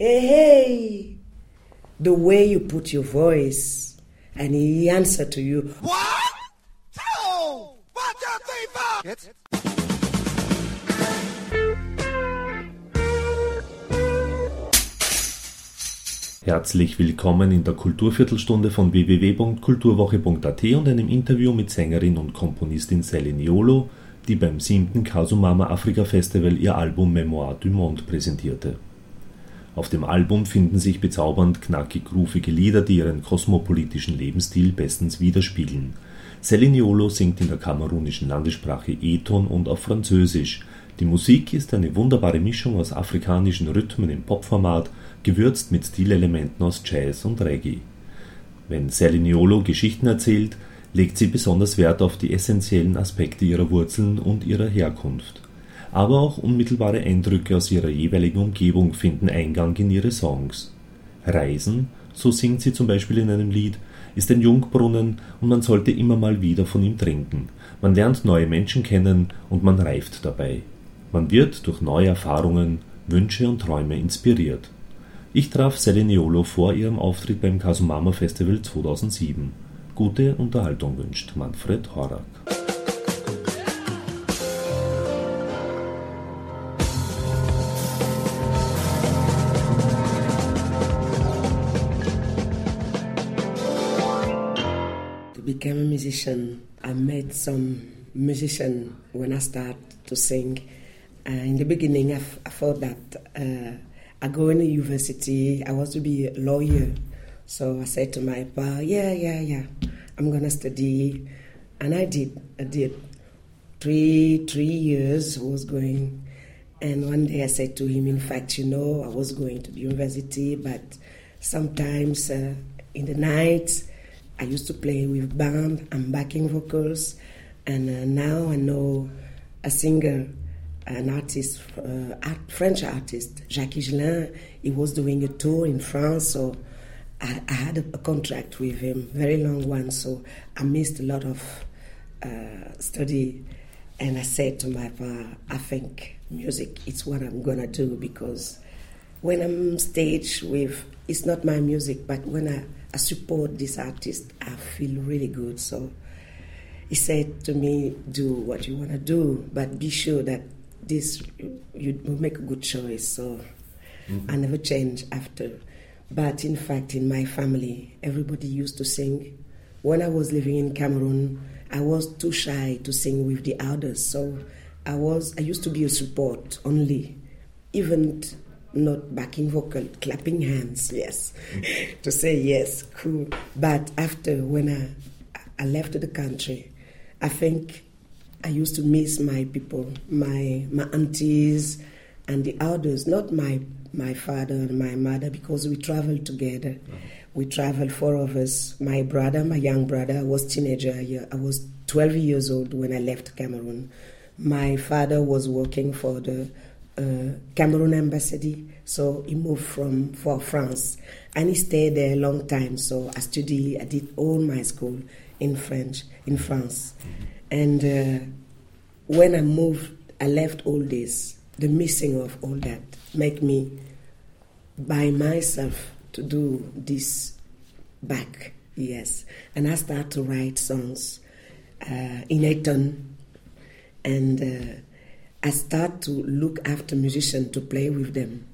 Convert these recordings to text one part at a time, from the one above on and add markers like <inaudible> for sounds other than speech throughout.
hey, hey, the way you put your voice, and he answer to you, One, two, one, two, three, four. Hits. Herzlich willkommen in der Kulturviertelstunde von www.kulturwoche.at und einem Interview mit Sängerin und Komponistin Sally Niolo, die beim 7. Kasumama Afrika Festival ihr Album Memoir du Monde präsentierte. Auf dem Album finden sich bezaubernd knackig groovige Lieder, die ihren kosmopolitischen Lebensstil bestens widerspiegeln. Sally Niolo singt in der kamerunischen Landessprache Eton und auf Französisch. Die Musik ist eine wunderbare Mischung aus afrikanischen Rhythmen im Popformat gewürzt mit Stilelementen aus Jazz und Reggae. Wenn Sally Niolo Geschichten erzählt, legt sie besonders Wert auf die essentiellen Aspekte ihrer Wurzeln und ihrer Herkunft. Aber auch unmittelbare Eindrücke aus ihrer jeweiligen Umgebung finden Eingang in ihre Songs. Reisen, so singt sie zum Beispiel in einem Lied, ist ein Jungbrunnen und man sollte immer mal wieder von ihm trinken. Man lernt neue Menschen kennen und man reift dabei. Man wird durch neue Erfahrungen, Wünsche und Träume inspiriert. Ich traf Sally Niolo vor ihrem Auftritt beim Kasumama Festival 2007. Gute Unterhaltung wünscht Manfred Horak. Musician. I met some musician when I started to sing. Uh, in the beginning, I, f- I thought that uh, I go in the university, I want to be a lawyer. So I said to my pa, yeah, yeah, yeah, I'm gonna study, and I did. I did three three years. Was going, and one day I said to him, in fact, you know, I was going to the university, but sometimes uh, in the night I used to play with band and backing vocals, and uh, now I know a singer, an artist, uh, art, French artist, Jacques Higelin. He was doing a tour in France, so I, I had a, a contract with him, very long one. So I missed a lot of uh, study, and I said to my father, I think music is what I'm gonna do because when I'm stage with, it's not my music, but when I, I support this artist, I feel really good. So he said to me, "Do what you want to do, but be sure that this you make a good choice." So mm-hmm. I never change after. But in fact, in my family, everybody used to sing. When I was living in Cameroon, I was too shy to sing with the others, so I was I used to be a support only, even not backing vocal, clapping hands, yes, <laughs> to say yes, cool. But after when I I left the country, I think I used to miss my people, my my aunties and the elders, not my my father and my mother, because we traveled together. Uh-huh. We traveled four of us. My brother, my young brother, was teenager. I was 12 years old when I left Cameroon. My father was working for the uh, Cameroon embassy, so he moved from for France, and he stayed there a long time. So I studied, I did all my school in French in France, and uh, when I moved, I left all this. The missing of all that make me by myself to do this back. Yes, and I start to write songs uh, in Eton, and uh, I start to look after musicians to play with them.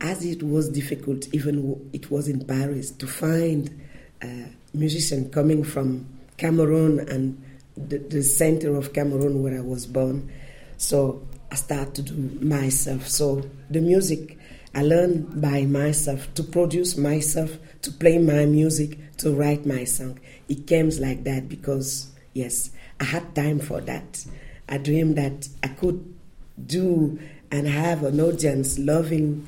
As it was difficult, even it was in Paris, to find uh, musicians coming from Cameroon and the, the center of Cameroon where I was born. So I start to do myself. So the music I learned by myself to produce myself, to play my music, to write my song. It came like that because yes, I had time for that. I dreamed that I could do and have an audience loving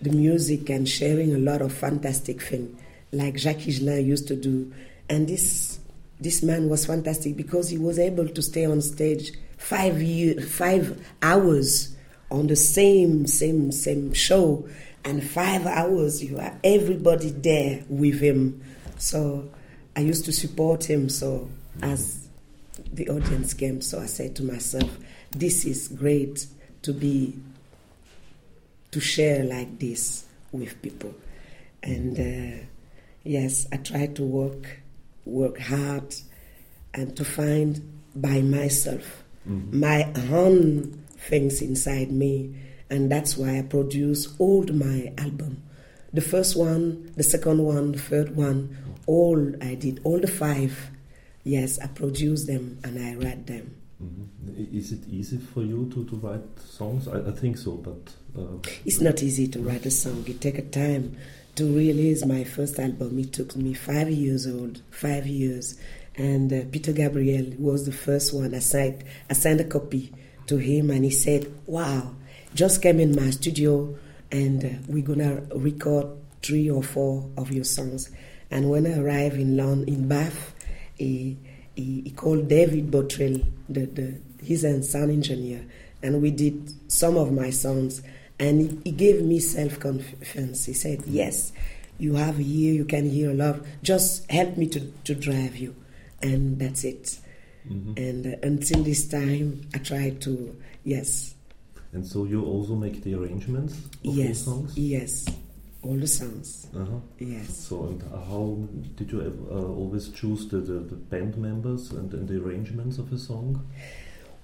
the music and sharing a lot of fantastic things like Jacques Higelin used to do. And this this man was fantastic because he was able to stay on stage five year, five hours on the same same same show, and five hours you are everybody there with him. So I used to support him. So as the audience came, so I said to myself, "This is great to be to share like this with people. And uh, yes, I try to work work hard and to find by myself mm-hmm. my own things inside me. And that's why I produce all my album. The first one, the second one, the third one, all I did, all the five. Yes, I produce them and I write them. Mm-hmm. Is it easy for you to, to write songs? I, I think so, but. Uh, it's not easy to write a song. It takes time to release my first album. It took me five years old, five years. And uh, Peter Gabriel was the first one. I signed, I signed a copy to him and he said, Wow, just came in my studio and uh, we're gonna record three or four of your songs. And when I arrived in London, in Bath, he, he, he called David Bottrill, the, the, he's a sound engineer, and we did some of my songs. And he, he gave me self confidence. He said, Yes, you have here, you can hear a lot. Just help me to, to drive you. And that's it. Mm-hmm. And uh, until this time, I try to, yes. And so you also make the arrangements of yes, songs? Yes, all the songs. Uh-huh. Yes. So, and how did you uh, always choose the, the, the, band members and, and the arrangements of a song?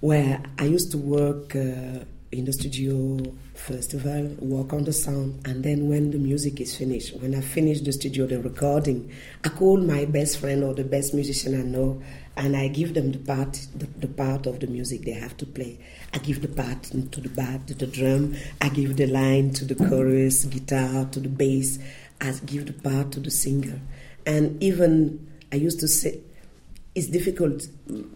Well, I used to work uh, in the studio festival, work on the sound, and then when the music is finished, when I finish the studio, the recording, I call my best friend or the best musician I know, and I give them the part, the, the part of the music they have to play. I give the part to the bat, to the drum. I give the line to the chorus, guitar, to the bass. I give the part to the singer, and even I used to say it's difficult.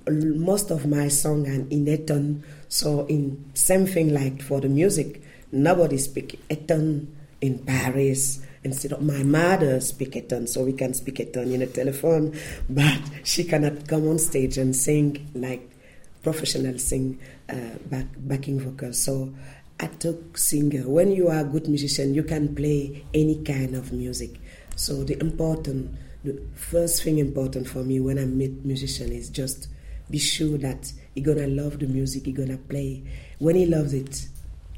Most of my song are in Eton, so in same thing like for the music, nobody speak Eton in Paris. Instead of my mother speak Eton, so we can speak Eton in a telephone, <laughs> but she cannot come on stage and sing like professional sing uh, back, backing vocals. So I took singer. When you are a good musician, you can play any kind of music. So the important the first thing important for me when I meet musician is just be sure that he gonna love the music he gonna play. When he loves it,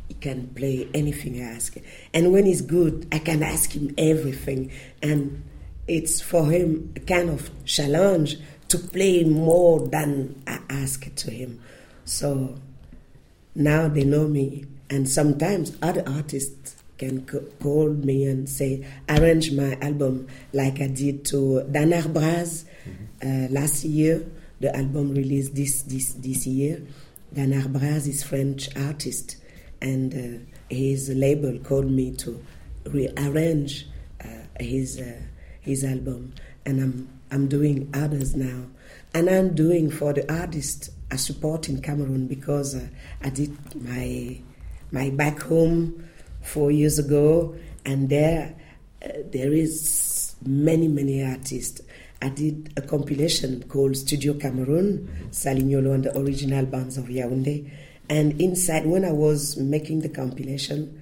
he can play anything I ask. And when he's good, I can ask him everything. And it's for him a kind of challenge to play more than I ask to him. So now they know me. And sometimes other artists can call me and say, arrange my album like I did to Dan Ar Braz mm-hmm. uh, last year. The album released this this this year. Dan Ar Braz is French artist, and uh, his label called me to rearrange uh, his uh, his album, and I'm I'm doing others now, and I'm doing for the artist a support in Cameroon because uh, I did my my back home four years ago, and there uh, there is many many artists. I did a compilation called Studio Cameroon, Sally Nyolo and the original bands of Yaoundé. And inside, when I was making the compilation,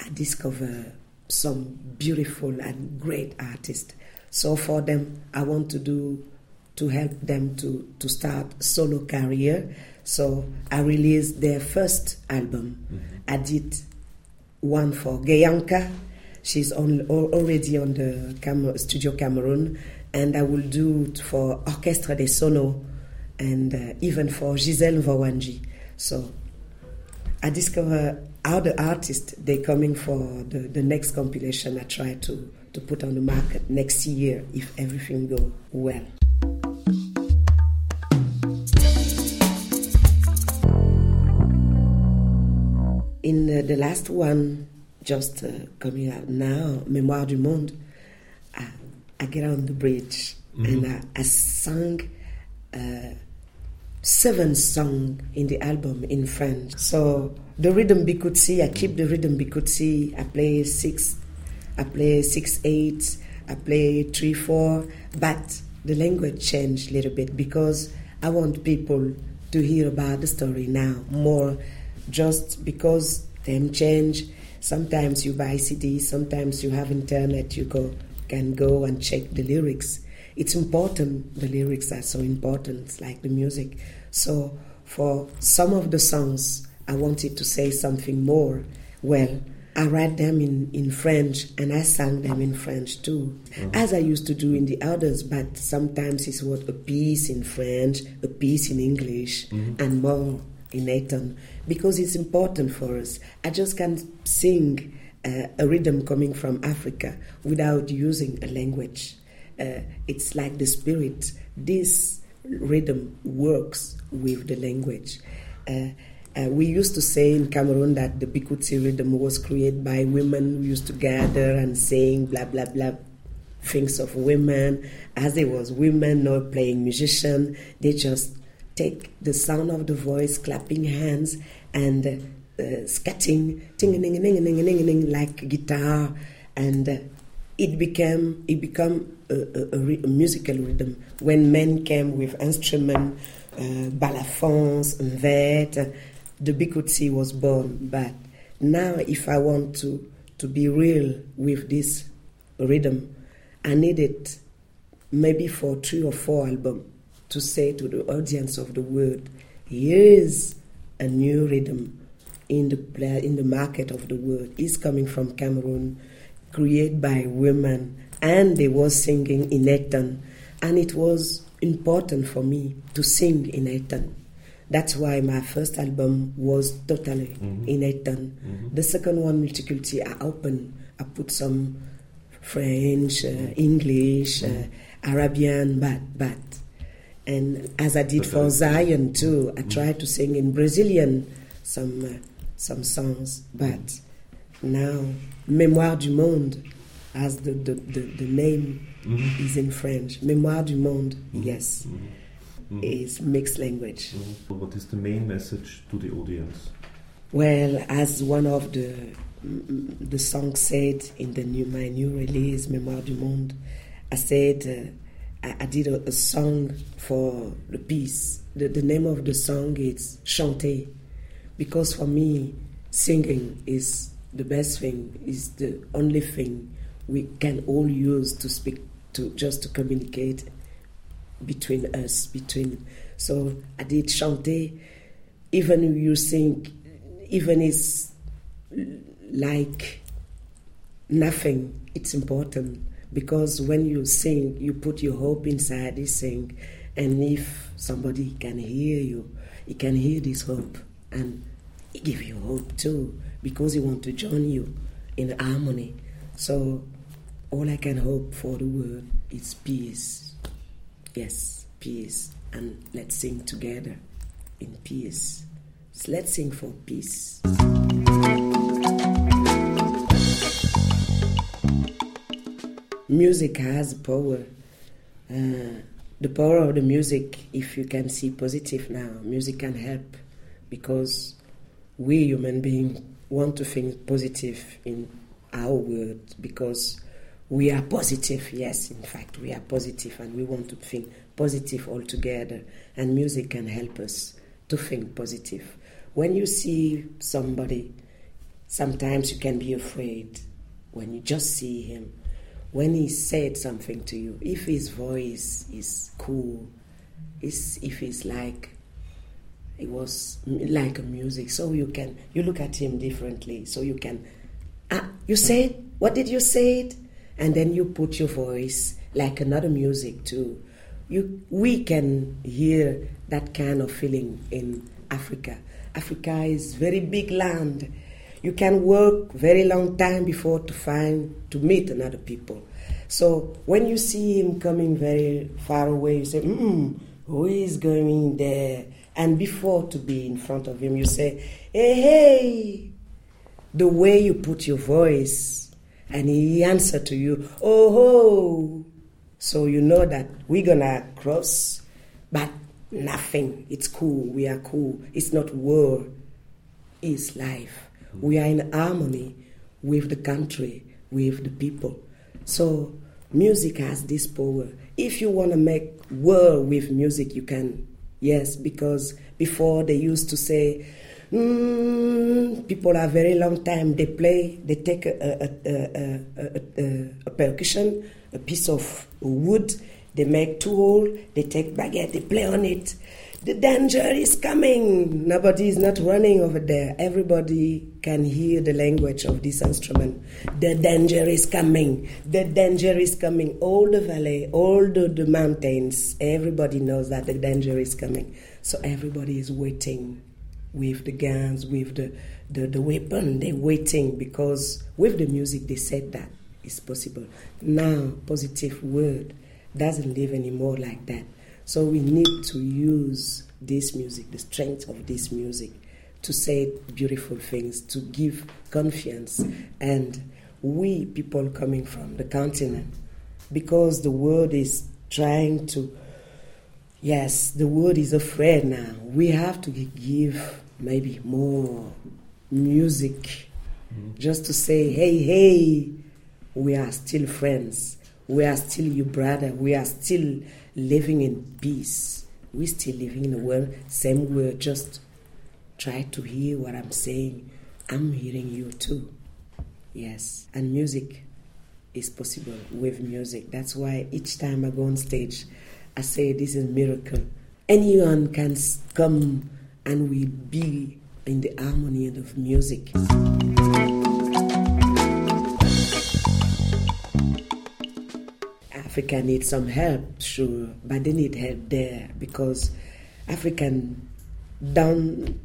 I discovered some beautiful and great artists. So for them, I want to do to help them to, to start solo career. So I released their first album. Mm-hmm. I did one for Geyanka. She's on, already on the Cam- Studio Cameroon, and I will do it for Orchestre des Sonos and uh, even for Giselle Vawanji. So I discover how the artists they coming for the, the next compilation I try to, to put on the market next year if everything go well. The last one, just uh, coming out now, Mémoire du Monde, I, I get on the bridge mm-hmm. and I, I sang uh, seven songs in the album in French. So the rhythm bikutsi, I keep the rhythm bikutsi. I play six, I play six eight, I play three four, but the language changed a little bit because I want people to hear about the story now more just because them change. Sometimes you buy CDs, sometimes you have internet, you go can go and check the lyrics. It's important, the lyrics are so important, like the music. So for some of the songs, I wanted to say something more. Well, I write them in, in French and I sang them in French too, Mm-hmm. as I used to do in the others. But sometimes it's what a piece in French, a piece in English, Mm-hmm. and more in Eton because it's important for us. I just can't sing uh, a rhythm coming from Africa without using a language. Uh, it's like the spirit. This rhythm works with the language. Uh, uh, we used to say in Cameroon that the Bikutsi rhythm was created by women who used to gather and sing blah blah blah things of women. As they was women not playing musician, they just take the sound of the voice, clapping hands, and uh, scatting, ting ning ning ning ning ning like guitar, and uh, it became it became a, a, a, musical rhythm. When men came with instrument, uh, balafons, that, uh, the bikutsi was born. But now, if I want to to be real with this rhythm, I needed maybe for three or four albums to say to the audience of the world, here's a new rhythm in the in the market of the world. It's coming from Cameroon, created by women, and they were singing in Eton, and it was important for me to sing in Eton. That's why my first album was totally in Eton. The second one, Multiculti, I opened. I put some French, uh, English, uh, Arabian, but but, and as I did for Zaïone too, I tried to sing in Brazilian some uh, some songs, but now Mémoire du Monde, as the the, the, the name is in French. Mémoire du Monde, yes, is mixed language. Mm-hmm. What is the main message to the audience? Well, as one of the the songs said in the new my new release, Mémoire du Monde, I said uh, I, I did a, a song for the peace. The, the name of the song is Chanter, because for me, singing is the best thing, is the only thing we can all use to speak to just to communicate between us between. So i did chanter even you sing even it's like nothing it's important because when you sing you put your hope inside this sing and if somebody can hear you he can hear this hope and he give you hope too because he want to join you in harmony. So all i can hope for the world is peace. Yes peace. And let's sing together in peace. So let's sing for peace music has power. Uh, the power of the music if you can see positive now music can help because we human beings want to think positive in our world because we are positive yes in fact we are positive and we want to think positive altogether and music can help us to think positive. When you see somebody sometimes you can be afraid when you just see him when he said something to you if his voice is cool is if it's like it was like music so you can you look at him differently so you can ah you said what did you say it and then you put your voice like another music too. You we can hear that kind of feeling in africa. Africa is very big land you can work very long time before to find to meet another people. So when you see him coming very far away you say mm, who is going there? And before to be in front of him you say hey hey the way you put your voice and he answer to you oh ho. So you know that we're gonna cross but nothing. It's cool. We are cool. It's not war. It's life we are in harmony with the country with the people. So music has this power. If you want to make war with music you can. Yes because before they used to say mm, people are very long time they play they take a, a, a, a, percussion a piece of wood They make two hole, they take baguette, they play on it. The danger is coming. Nobody is not running over there. Everybody can hear the language of this instrument. The danger is coming. The danger is coming. All the valley, all the, the mountains, everybody knows that the danger is coming. So everybody is waiting with the guns, with the, the, the weapon. They're waiting because with the music they said that it's possible. Now, positive word doesn't live anymore like that. So we need to use this music, the strength of this music, to say beautiful things, to give confidence. And we, people coming from the continent, because the world is trying to, yes, the world is afraid now. We have to give maybe more music mm-hmm. just to say, hey, hey, we are still friends. We are still your brother. We are still living in peace. We're still living in the world, same world, just try to hear what I'm saying. I'm hearing you too. Yes. And music is possible with music. That's why each time I go on stage, I say this is miracle. Anyone can come and we be in the harmony of music. Africa needs some help, sure, but they need help there because African don't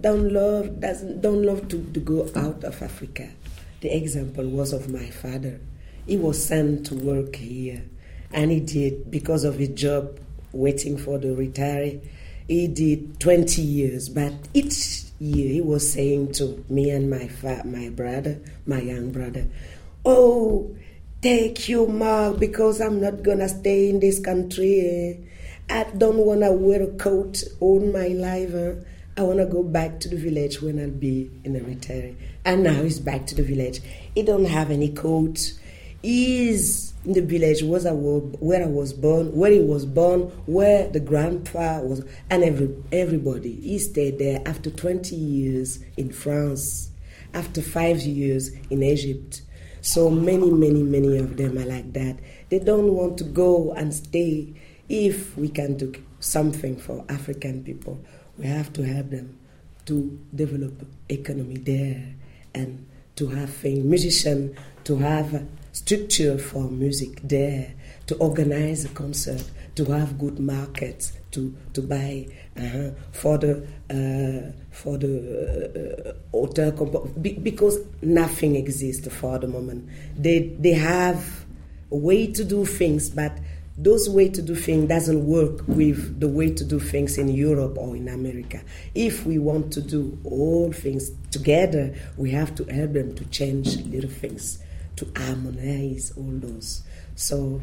don't love doesn't don't love to, to go out of Africa. The example was of my father. He was sent to work here, and he did because of his job, waiting for the retire. He did 20 years, but each year he was saying to me and my fa- my brother, my young brother, "Oh, Take you, Mark, because I'm not gonna stay in this country. Eh? I don't wanna wear a coat all my life. Eh? I wanna go back to the village when I'll be in the retire. And now he's back to the village. He don't have any coat. He's in the village was I where I was born, where he was born, where the grandpa was, and every everybody. He stayed there after 20 years in France, after five years in Egypt so many, many, many of them are like that. They don't want to go and stay. If we can do something for African people, we have to help them to develop economy there and to have a musician, to have structure for music there, to organize a concert, to have good markets, to, to buy uh, for the uh, for the uh, hotel because nothing exists for the moment. They they have a way to do things, but those way to do things doesn't work with the way to do things in Europe or in America. If we want to do all things together, we have to help them to change little things, to harmonize all those. So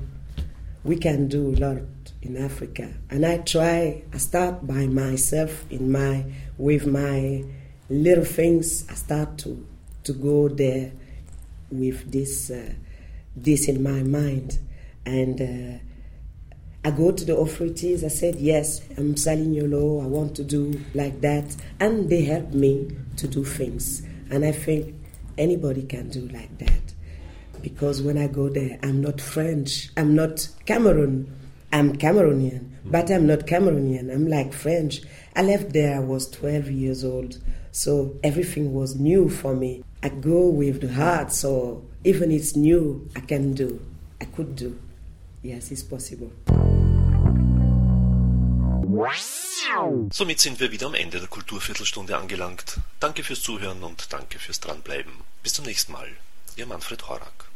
we can do a lot in Africa. And I try, I start by myself in my, with my little things. I start to, to go there with this, uh, this in my mind. And uh, I go to the authorities. I said, yes, I'm selling your law. I want to do like that. And they help me to do things. And I think anybody can do like that because when I go there, I'm not French, I'm not Cameroon, I'm Cameroonian, but I'm not Cameroonian, I'm like French. I left there, I was 12 years old, so everything was new for me. I go with the heart, so even it's new, I can do, I could do. Yes, it's possible. Somit sind wir wieder am Ende der Kulturviertelstunde angelangt. Danke fürs Zuhören und danke fürs Dranbleiben. Bis zum nächsten Mal. Ihr Manfred Horak.